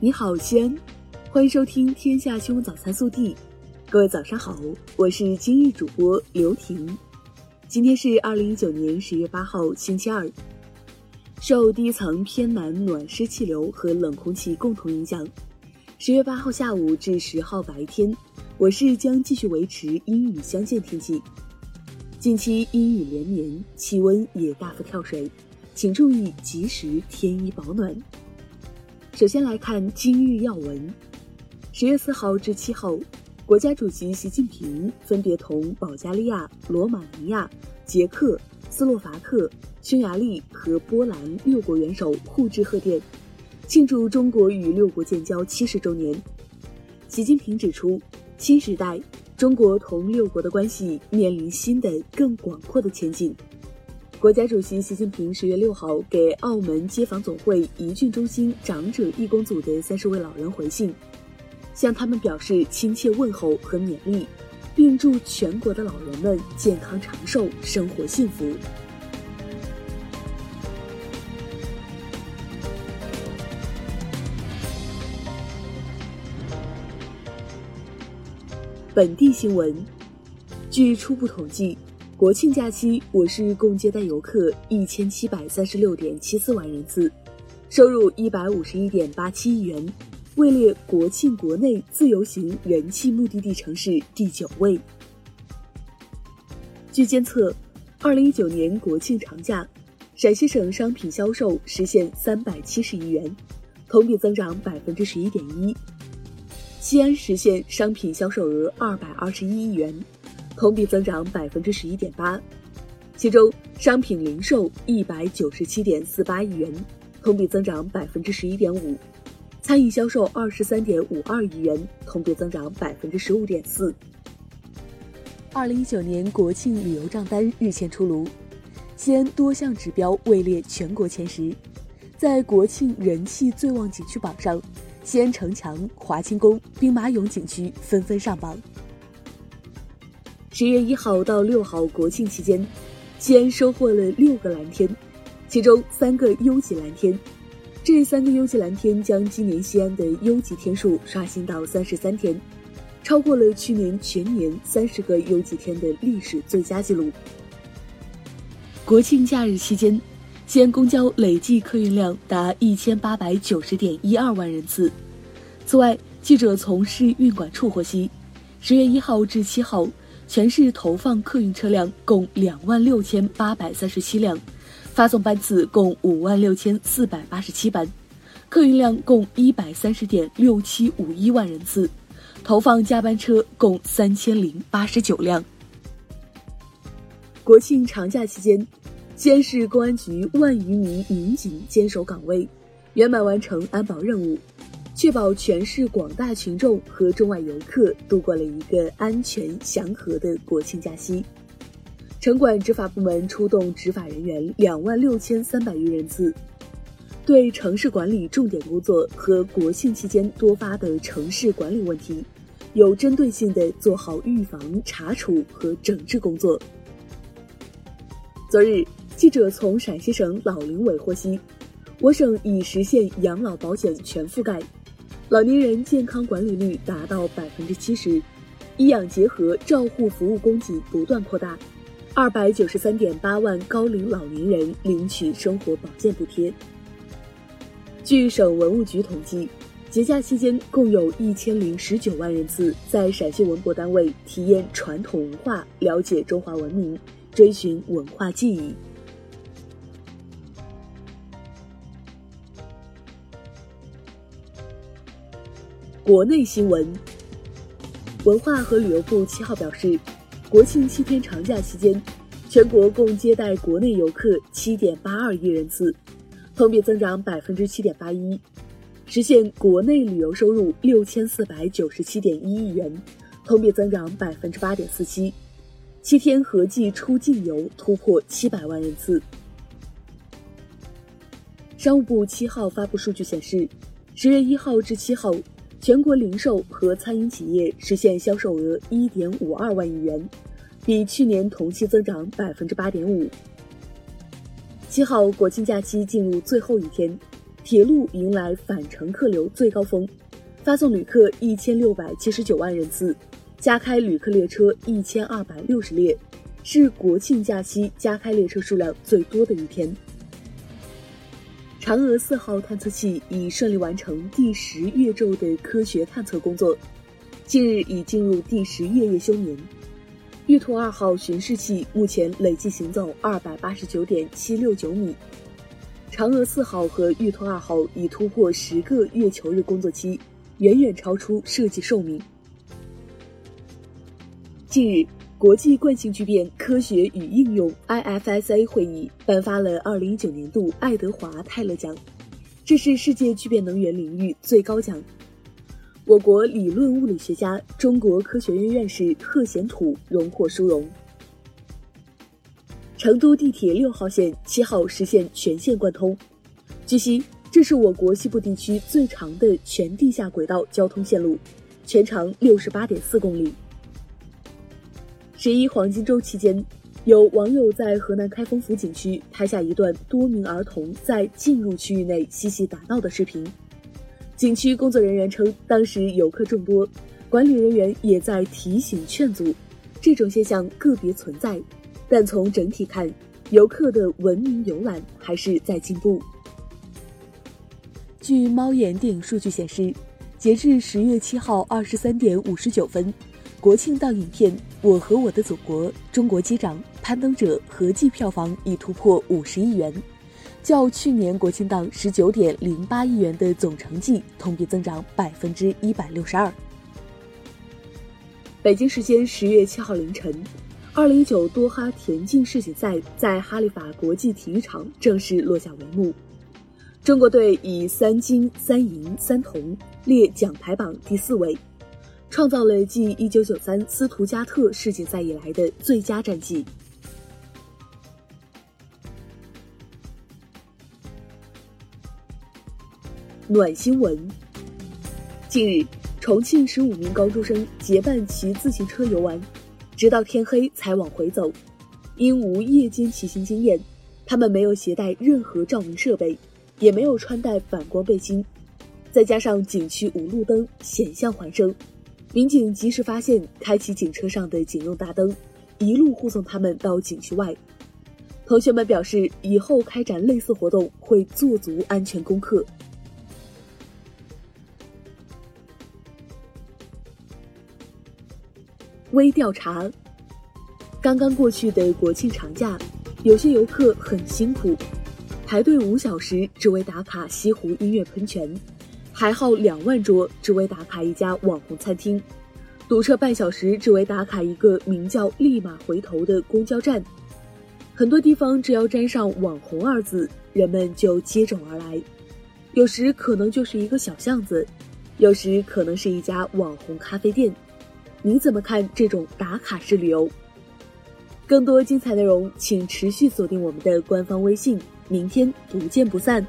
你好，西安，欢迎收听《天下新闻早餐速递》。各位早上好，我是今日主播刘婷。今天是二零一九年十月八号，星期二。受低层偏南暖湿气流和冷空气共同影响，十月八号下午至十号白天，我市将继续维持阴雨相间天气。近期阴雨连绵，气温也大幅跳水，请注意及时添衣保暖。首先来看今日要闻。十月四号至七号，国家主席习近平分别同保加利亚、罗马尼亚、捷克斯洛伐克、匈牙利和波兰六国元首互致贺电，庆祝中国与六国建交七十周年。习近平指出，新时代中国同六国的关系面临新的、更广阔的前景。国家主席习近平十月六号给澳门街坊总会怡郡中心长者义工组的三十位老人回信，向他们表示亲切问候和勉励，并祝全国的老人们健康长寿、生活幸福。本地新闻，据初步统计。国庆假期，我市共接待游客一千七百三十六点七四万人次，收入一百五十一点八七亿元，位列国庆国内自由行人气目的地城市第九位。据监测，二零一九年国庆长假，陕西省商品销售实现三百七十亿元，同比增长百分之十一点一；西安实现商品销售额二百二十一亿元。同比增长百分之十一点八，其中商品零售一百九十七点四八亿元，同比增长百分之十一点五；餐饮销售二十三点五二亿元，同比增长百分之十五点四。二零一九年国庆旅游账单日前出炉，西安多项指标位列全国前十，在国庆人气最旺景区榜上，西安城墙、华清宫、兵马俑景区纷纷上榜。十月一号到六号国庆期间，西安收获了六个蓝天，其中三个优级蓝天。这三个优级蓝天将今年西安的优级天数刷新到三十三天，超过了去年全年三十个优级天的历史最佳纪录。国庆假日期间，西安公交累计客运量达一千八百九十点一二万人次。此外，记者从市运管处获悉，十月一号至七号。全市投放客运车辆共两万六千八百三十七辆，发送班次共五万六千四百八十七班，客运量共一百三十点六七五一万人次，投放加班车共三千零八十九辆。国庆长假期间，西安市公安局万余名民警坚守岗位，圆满完成安保任务。确保全市广大群众和中外游客度过了一个安全祥和的国庆假期。城管执法部门出动执法人员两万六千三百余人次，对城市管理重点工作和国庆期间多发的城市管理问题，有针对性地做好预防、查处和整治工作。昨日，记者从陕西省老龄委获悉，我省已实现养老保险全覆盖。老年人健康管理率达到百分之七十，医养结合照护服务供给不断扩大，二百九十三点八万高龄老年人领取生活保健补贴。据省文物局统计，节假期间共有一千零十九万人次在陕西文博单位体验传统文化，了解中华文明，追寻文化记忆。国内新闻，文化和旅游部七号表示，国庆七天长假期间，全国共接待国内游客七点八二亿人次，同比增长百分之七点八一，实现国内旅游收入六千四百九十七点一亿元，同比增长百分之八点四七，七天合计出境游突破七百万人次。商务部七号发布数据显示，十月一号至七号。全国零售和餐饮企业实现销售额一点五二万亿元，比去年同期增长百分之八点五。七号国庆假期进入最后一天，铁路迎来返程客流最高峰，发送旅客一千六百七十九万人次，加开旅客列车一千二百六十列，是国庆假期加开列车数量最多的一天。嫦娥四号探测器已顺利完成第十月昼的科学探测工作，近日已进入第十月夜休眠。玉兔二号巡视器目前累计行走二百八十九点七六九米。嫦娥四号和玉兔二号已突破十个月球日工作期，远远超出设计寿命。近日。国际惯性聚变科学与应用 （IFSA） 会议颁发了2019年度爱德华·泰勒奖，这是世界聚变能源领域最高奖。我国理论物理学家、中国科学院院士贺贤土荣获殊荣。成都地铁六号线七号实现全线贯通，据悉，这是我国西部地区最长的全地下轨道交通线路，全长六十八点四公里。十一黄金周期间，有网友在河南开封府景区拍下一段多名儿童在进入区域内嬉戏打闹的视频。景区工作人员称，当时游客众多，管理人员也在提醒劝阻。这种现象个别存在，但从整体看，游客的文明游览还是在进步。据猫眼电影数据显示，截至十月七号二十三点五十九分。国庆档影片《我和我的祖国》《中国机长》《攀登者》合计票房已突破五十亿元，较去年国庆档十九点零八亿元的总成绩同比增长百分之一百六十二。北京时间十月七号凌晨，二零一九多哈田径世锦赛在哈利法国际体育场正式落下帷幕，中国队以三金三银三铜列奖牌榜第四位。创造了继1993斯图加特世锦赛以来的最佳战绩。暖新闻：近日，重庆十五名高中生结伴骑自行车游玩，直到天黑才往回走。因无夜间骑行经验，他们没有携带任何照明设备，也没有穿戴反光背心，再加上景区无路灯，险象环生。民警及时发现，开启警车上的警用大灯，一路护送他们到景区外。同学们表示，以后开展类似活动会做足安全功课。微调查：刚刚过去的国庆长假，有些游客很辛苦，排队五小时只为打卡西湖音乐喷泉。排号两万桌，只为打卡一家网红餐厅；堵车半小时，只为打卡一个名叫“立马回头”的公交站。很多地方只要沾上“网红”二字，人们就接踵而来。有时可能就是一个小巷子，有时可能是一家网红咖啡店。你怎么看这种打卡式旅游？更多精彩内容，请持续锁定我们的官方微信。明天不见不散。